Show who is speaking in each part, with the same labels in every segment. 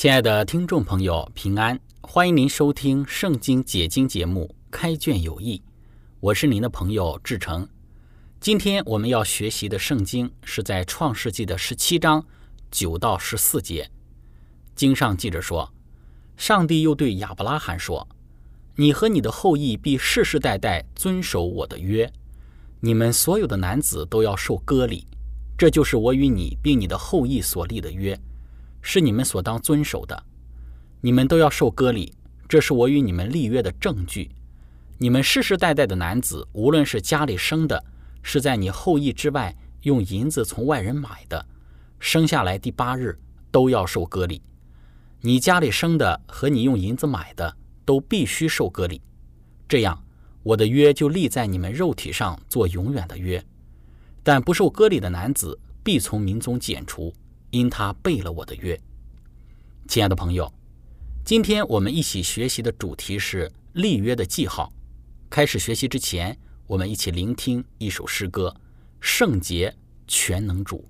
Speaker 1: 亲爱的听众朋友，平安！欢迎您收听《圣经解经》节目《开卷有益》，我是您的朋友志成。今天我们要学习的圣经是在创世纪的十七章九到十四节。经上记着说：“上帝又对亚伯拉罕说：‘你和你的后裔必世世代代遵守我的约，你们所有的男子都要受割礼，这就是我与你并你的后裔所立的约。’”是你们所当遵守的，你们都要受割礼，这是我与你们立约的证据。你们世世代代的男子，无论是家里生的，是在你后裔之外用银子从外人买的，生下来第八日都要受割礼。你家里生的和你用银子买的，都必须受割礼。这样，我的约就立在你们肉体上，做永远的约。但不受割礼的男子，必从民中剪除。因他背了我的约，亲爱的朋友，今天我们一起学习的主题是立约的记号。开始学习之前，我们一起聆听一首诗歌：圣洁全能主。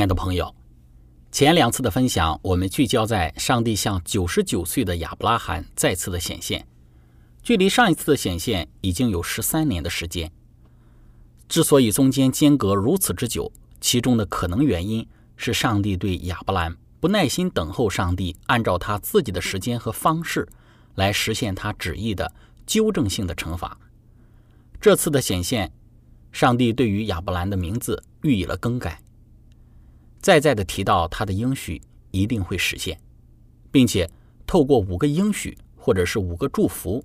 Speaker 1: 亲爱的朋友，前两次的分享，我们聚焦在上帝向九十九岁的亚伯拉罕再次的显现，距离上一次的显现已经有十三年的时间。之所以中间间隔如此之久，其中的可能原因是上帝对亚伯兰不耐心等候上帝按照他自己的时间和方式来实现他旨意的纠正性的惩罚。这次的显现，上帝对于亚伯兰的名字予以了更改。再再的提到他的应许一定会实现，并且透过五个应许或者是五个祝福，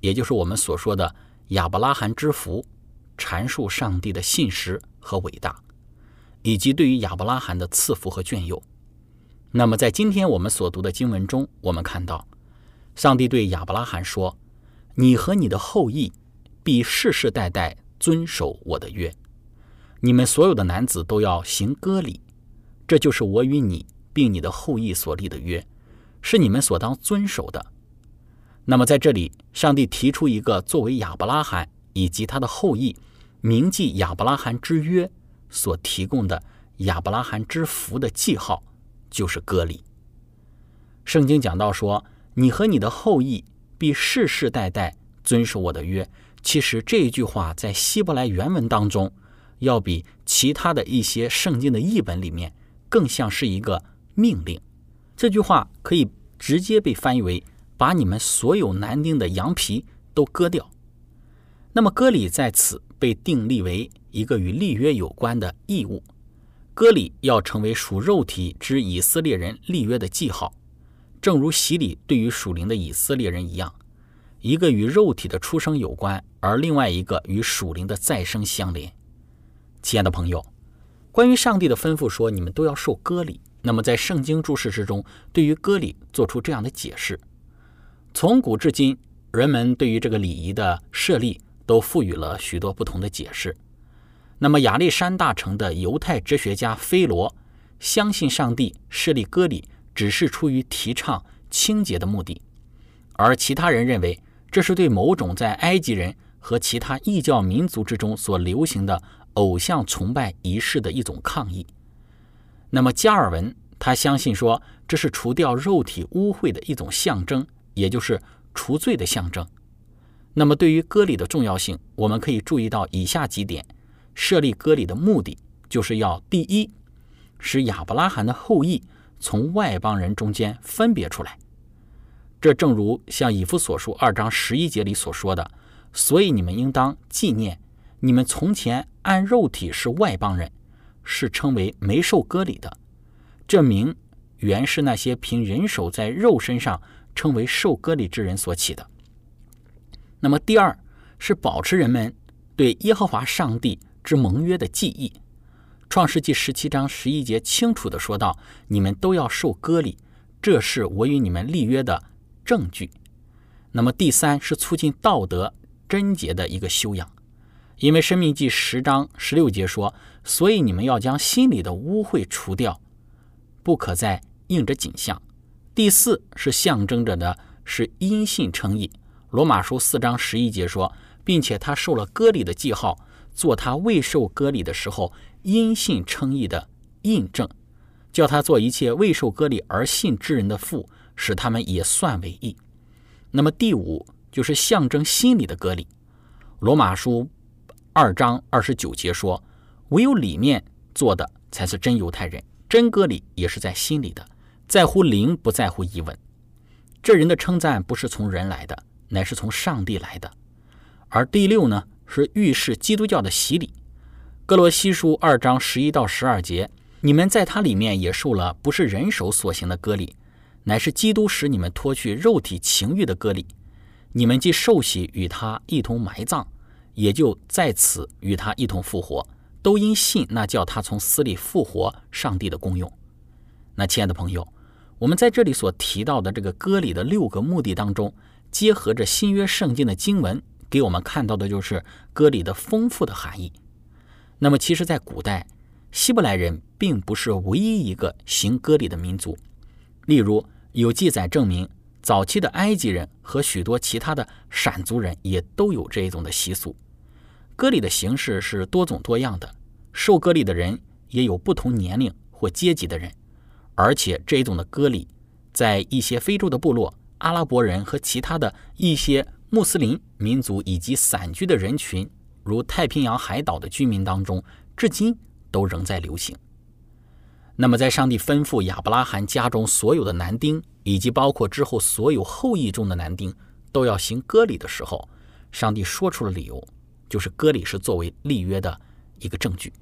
Speaker 1: 也就是我们所说的亚伯拉罕之福，阐述上帝的信实和伟大，以及对于亚伯拉罕的赐福和眷佑。那么在今天我们所读的经文中，我们看到上帝对亚伯拉罕说：“你和你的后裔必世世代代遵守我的约，你们所有的男子都要行割礼。”这就是我与你并你的后裔所立的约，是你们所当遵守的。那么在这里，上帝提出一个作为亚伯拉罕以及他的后裔铭记亚伯拉罕之约所提供的亚伯拉罕之福的记号，就是割礼。圣经讲到说：“你和你的后裔必世世代代遵守我的约。”其实这一句话在希伯来原文当中，要比其他的一些圣经的译本里面。更像是一个命令。这句话可以直接被翻译为“把你们所有男丁的羊皮都割掉”。那么割礼在此被定立为一个与立约有关的义务。割礼要成为属肉体之以色列人立约的记号，正如洗礼对于属灵的以色列人一样，一个与肉体的出生有关，而另外一个与属灵的再生相连。亲爱的朋友。关于上帝的吩咐说，你们都要受割礼。那么在圣经注释之中，对于割礼做出这样的解释：从古至今，人们对于这个礼仪的设立都赋予了许多不同的解释。那么亚历山大城的犹太哲学家菲罗相信，上帝设立割礼只是出于提倡清洁的目的，而其他人认为这是对某种在埃及人和其他异教民族之中所流行的。偶像崇拜仪式的一种抗议。那么加尔文他相信说，这是除掉肉体污秽的一种象征，也就是除罪的象征。那么对于割礼的重要性，我们可以注意到以下几点：设立割礼的目的，就是要第一，使亚伯拉罕的后裔从外邦人中间分别出来。这正如像以弗所书二章十一节里所说的，所以你们应当纪念。你们从前按肉体是外邦人，是称为没受割礼的。这名原是那些凭人手在肉身上称为受割礼之人所起的。那么第二是保持人们对耶和华上帝之盟约的记忆。创世纪十七章十一节清楚的说道：“你们都要受割礼，这是我与你们立约的证据。”那么第三是促进道德贞洁的一个修养。因为《生命记》十章十六节说：“所以你们要将心里的污秽除掉，不可再应着景象。”第四是象征着的是因信称义，《罗马书》四章十一节说，并且他受了割礼的记号，做他未受割礼的时候因信称义的印证，叫他做一切未受割礼而信之人的父，使他们也算为义。那么第五就是象征心理的割礼，《罗马书》。二章二十九节说：“唯有里面做的才是真犹太人，真割礼也是在心里的，在乎灵，不在乎疑问。这人的称赞不是从人来的，乃是从上帝来的。而第六呢，是预示基督教的洗礼。哥罗西书二章十一到十二节，你们在他里面也受了不是人手所行的割礼，乃是基督使你们脱去肉体情欲的割礼。你们既受洗与他一同埋葬。”也就在此与他一同复活，都因信那叫他从死里复活上帝的功用。那亲爱的朋友，我们在这里所提到的这个歌里的六个目的当中，结合着新约圣经的经文，给我们看到的就是歌里的丰富的含义。那么，其实，在古代，希伯来人并不是唯一一个行割礼的民族。例如，有记载证明，早期的埃及人和许多其他的闪族人也都有这一种的习俗。割礼的形式是多种多样的，受割礼的人也有不同年龄或阶级的人，而且这一种的割礼，在一些非洲的部落、阿拉伯人和其他的一些穆斯林民族以及散居的人群，如太平洋海岛的居民当中，至今都仍在流行。那么，在上帝吩咐亚伯拉罕家中所有的男丁，以及包括之后所有后裔中的男丁，都要行割礼的时候，上帝说出了理由，就是割礼是作为立约的一个证据。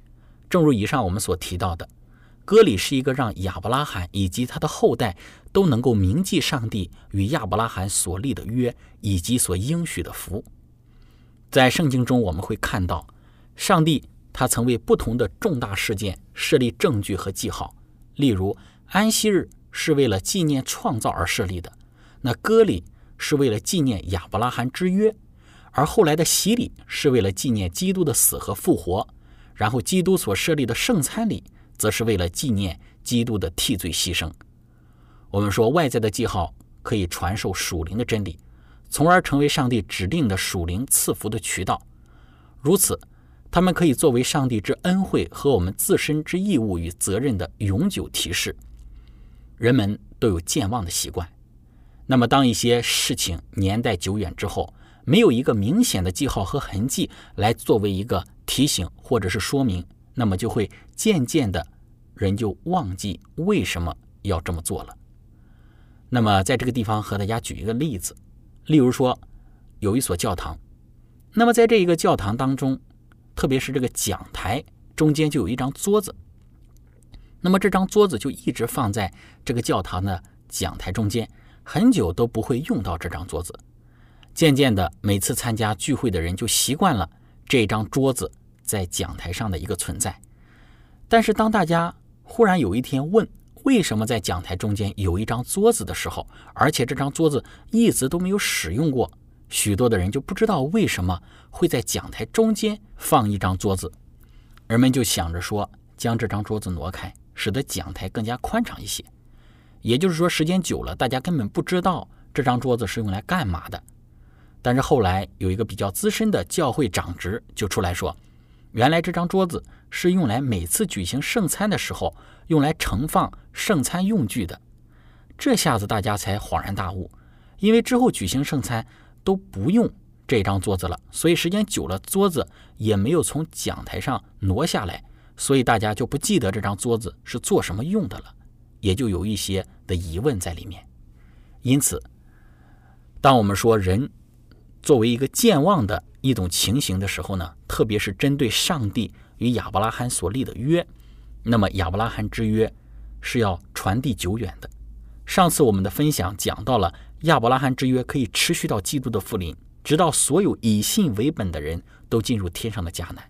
Speaker 1: 正如以上我们所提到的，割礼是一个让亚伯拉罕以及他的后代都能够铭记上帝与亚伯拉罕所立的约以及所应许的福。在圣经中，我们会看到上帝。他曾为不同的重大事件设立证据和记号，例如安息日是为了纪念创造而设立的，那割礼是为了纪念亚伯拉罕之约，而后来的洗礼是为了纪念基督的死和复活，然后基督所设立的圣餐礼则是为了纪念基督的替罪牺牲。我们说外在的记号可以传授属灵的真理，从而成为上帝指定的属灵赐福的渠道，如此。他们可以作为上帝之恩惠和我们自身之义务与责任的永久提示。人们都有健忘的习惯，那么当一些事情年代久远之后，没有一个明显的记号和痕迹来作为一个提醒或者是说明，那么就会渐渐的，人就忘记为什么要这么做了。那么在这个地方和大家举一个例子，例如说有一所教堂，那么在这一个教堂当中。特别是这个讲台中间就有一张桌子，那么这张桌子就一直放在这个教堂的讲台中间，很久都不会用到这张桌子。渐渐的，每次参加聚会的人就习惯了这张桌子在讲台上的一个存在。但是，当大家忽然有一天问为什么在讲台中间有一张桌子的时候，而且这张桌子一直都没有使用过。许多的人就不知道为什么会在讲台中间放一张桌子，人们就想着说将这张桌子挪开，使得讲台更加宽敞一些。也就是说，时间久了，大家根本不知道这张桌子是用来干嘛的。但是后来有一个比较资深的教会长职就出来说，原来这张桌子是用来每次举行圣餐的时候用来盛放圣餐用具的。这下子大家才恍然大悟，因为之后举行圣餐。都不用这张桌子了，所以时间久了，桌子也没有从讲台上挪下来，所以大家就不记得这张桌子是做什么用的了，也就有一些的疑问在里面。因此，当我们说人作为一个健忘的一种情形的时候呢，特别是针对上帝与亚伯拉罕所立的约，那么亚伯拉罕之约是要传递久远的。上次我们的分享讲到了。亚伯拉罕之约可以持续到基督的复临，直到所有以信为本的人都进入天上的迦南。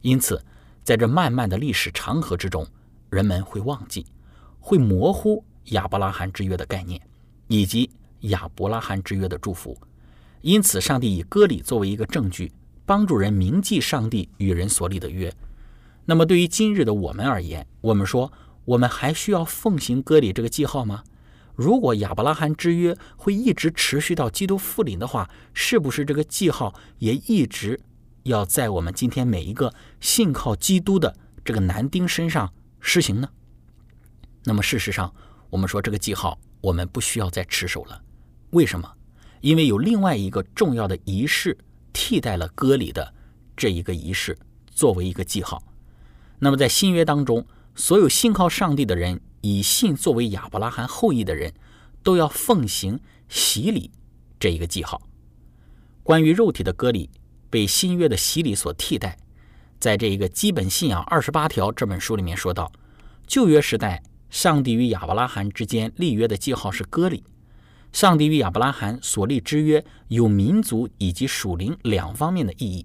Speaker 1: 因此，在这漫漫的历史长河之中，人们会忘记、会模糊亚伯拉罕之约的概念，以及亚伯拉罕之约的祝福。因此，上帝以割礼作为一个证据，帮助人铭记上帝与人所立的约。那么，对于今日的我们而言，我们说，我们还需要奉行割礼这个记号吗？如果亚伯拉罕之约会一直持续到基督复临的话，是不是这个记号也一直要在我们今天每一个信靠基督的这个男丁身上施行呢？那么事实上，我们说这个记号我们不需要再持守了。为什么？因为有另外一个重要的仪式替代了割礼的这一个仪式，作为一个记号。那么在新约当中，所有信靠上帝的人。以信作为亚伯拉罕后裔的人，都要奉行洗礼这一个记号。关于肉体的割礼被新约的洗礼所替代，在这一个基本信仰二十八条这本书里面说到，旧约时代上帝与亚伯拉罕之间立约的记号是割礼。上帝与亚伯拉罕所立之约有民族以及属灵两方面的意义。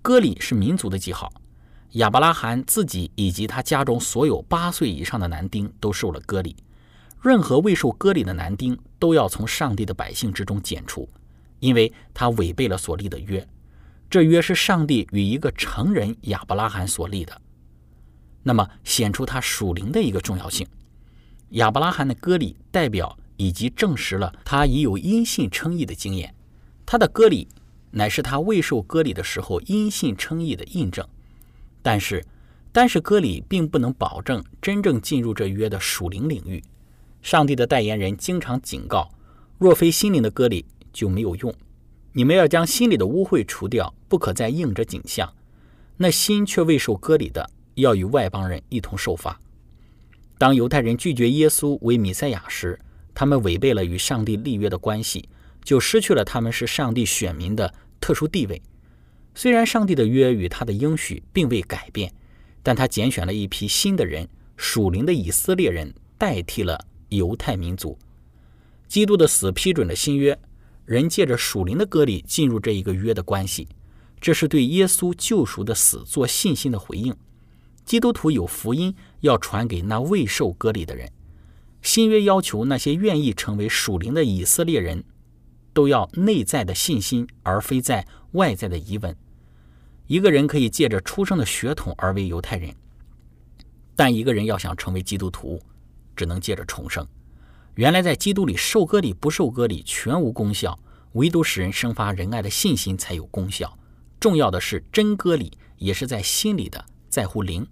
Speaker 1: 割礼是民族的记号。亚伯拉罕自己以及他家中所有八岁以上的男丁都受了割礼，任何未受割礼的男丁都要从上帝的百姓之中剪除，因为他违背了所立的约。这约是上帝与一个成人亚伯拉罕所立的，那么显出他属灵的一个重要性。亚伯拉罕的割礼代表以及证实了他已有音信称义的经验，他的割礼乃是他未受割礼的时候音信称义的印证。但是，但是割礼并不能保证真正进入这约的属灵领域。上帝的代言人经常警告：若非心灵的割礼就没有用。你们要将心里的污秽除掉，不可再应着景象。那心却未受割礼的，要与外邦人一同受罚。当犹太人拒绝耶稣为弥赛亚时，他们违背了与上帝立约的关系，就失去了他们是上帝选民的特殊地位。虽然上帝的约与他的应许并未改变，但他拣选了一批新的人，属灵的以色列人代替了犹太民族。基督的死批准了新约，人借着属灵的割礼进入这一个约的关系，这是对耶稣救赎的死做信心的回应。基督徒有福音要传给那未受割礼的人。新约要求那些愿意成为属灵的以色列人，都要内在的信心，而非在外在的疑问。一个人可以借着出生的血统而为犹太人，但一个人要想成为基督徒，只能借着重生。原来在基督里受割礼不受割礼全无功效，唯独使人生发仁爱的信心才有功效。重要的是真割礼也是在心里的。在乎灵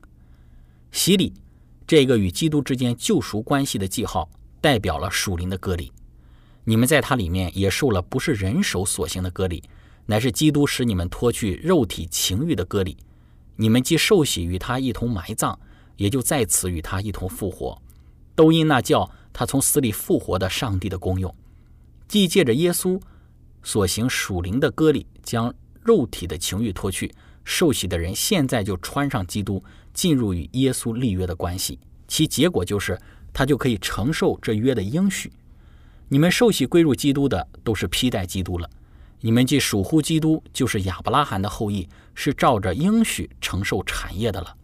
Speaker 1: 洗礼，这个与基督之间救赎关系的记号，代表了属灵的割礼。你们在它里面也受了不是人手所行的割礼，乃是基督使你们脱去肉体情欲的割礼。你们既受洗与他一同埋葬，也就在此与他一同复活，都因那叫他从死里复活的上帝的功用。既借着耶稣所行属灵的割礼，将肉体的情欲脱去。受洗的人现在就穿上基督，进入与耶稣立约的关系，其结果就是他就可以承受这约的应许。你们受洗归入基督的，都是披戴基督了。你们既属乎基督，就是亚伯拉罕的后裔，是照着应许承受产业的了。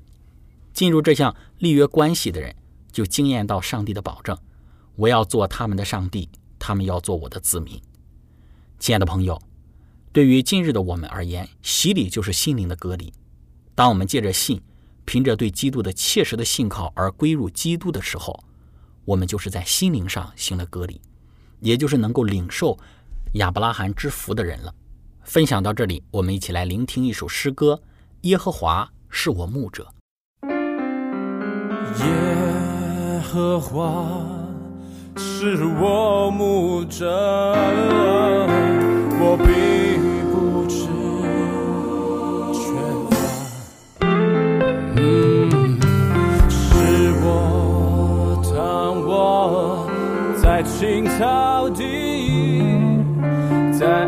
Speaker 1: 进入这项立约关系的人，就惊艳到上帝的保证：我要做他们的上帝，他们要做我的子民。亲爱的朋友。对于今日的我们而言，洗礼就是心灵的隔离。当我们借着信，凭着对基督的切实的信靠而归入基督的时候，我们就是在心灵上行了割礼，也就是能够领受亚伯拉罕之福的人了。分享到这里，我们一起来聆听一首诗歌：耶和华是我牧者。
Speaker 2: 耶和华是我牧者，我必。青草地，在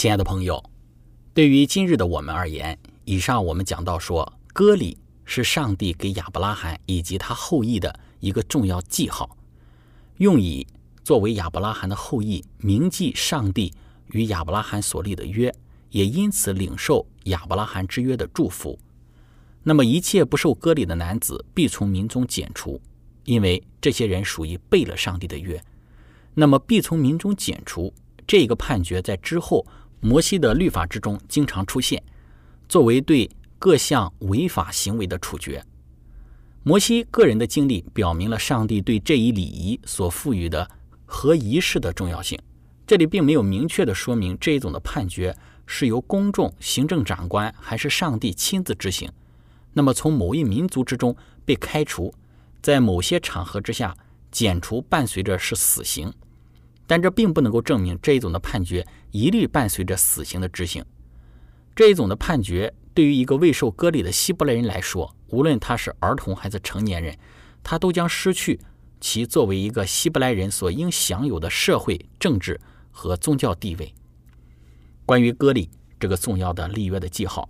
Speaker 1: 亲爱的朋友，对于今日的我们而言，以上我们讲到说，割礼是上帝给亚伯拉罕以及他后裔的一个重要记号，用以作为亚伯拉罕的后裔铭记上帝与亚伯拉罕所立的约，也因此领受亚伯拉罕之约的祝福。那么，一切不受割礼的男子必从民中剪除，因为这些人属于背了上帝的约。那么，必从民中剪除这个判决，在之后摩西的律法之中经常出现，作为对各项违法行为的处决。摩西个人的经历表明了上帝对这一礼仪所赋予的和仪式的重要性。这里并没有明确的说明这一种的判决是由公众、行政长官还是上帝亲自执行。那么，从某一民族之中被开除，在某些场合之下剪除，伴随着是死刑，但这并不能够证明这一种的判决一律伴随着死刑的执行。这一种的判决对于一个未受割礼的希伯来人来说，无论他是儿童还是成年人，他都将失去其作为一个希伯来人所应享有的社会、政治和宗教地位。关于割礼这个重要的立约的记号。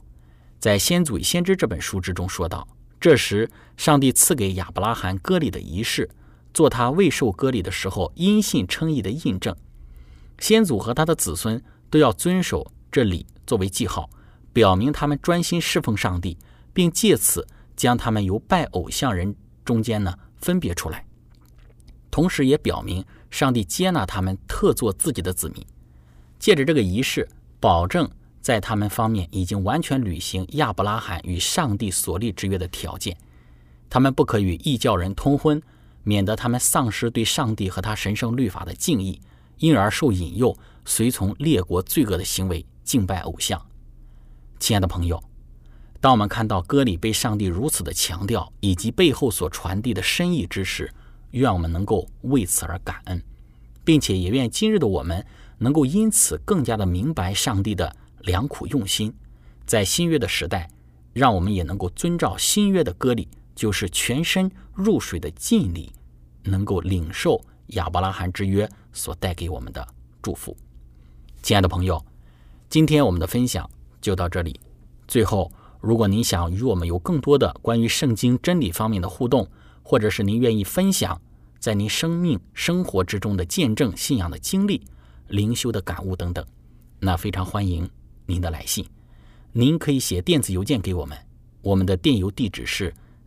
Speaker 1: 在《先祖与先知》这本书之中说道：“这时，上帝赐给亚伯拉罕割礼的仪式，做他未受割礼的时候因信称义的印证。先祖和他的子孙都要遵守这礼作为记号，表明他们专心侍奉上帝，并借此将他们由拜偶像人中间呢分别出来，同时也表明上帝接纳他们，特做自己的子民。借着这个仪式，保证。”在他们方面已经完全履行亚伯拉罕与上帝所立之约的条件，他们不可与异教人通婚，免得他们丧失对上帝和他神圣律法的敬意，因而受引诱随从列国罪恶的行为，敬拜偶像。亲爱的朋友，当我们看到歌里被上帝如此的强调，以及背后所传递的深意之时，愿我们能够为此而感恩，并且也愿今日的我们能够因此更加的明白上帝的。良苦用心，在新约的时代，让我们也能够遵照新约的割礼，就是全身入水的敬礼，能够领受亚伯拉罕之约所带给我们的祝福。亲爱的朋友，今天我们的分享就到这里。最后，如果您想与我们有更多的关于圣经真理方面的互动，或者是您愿意分享在您生命生活之中的见证、信仰的经历、灵修的感悟等等，那非常欢迎。您的来信，您可以写电子邮件给我们，我们的电邮地址是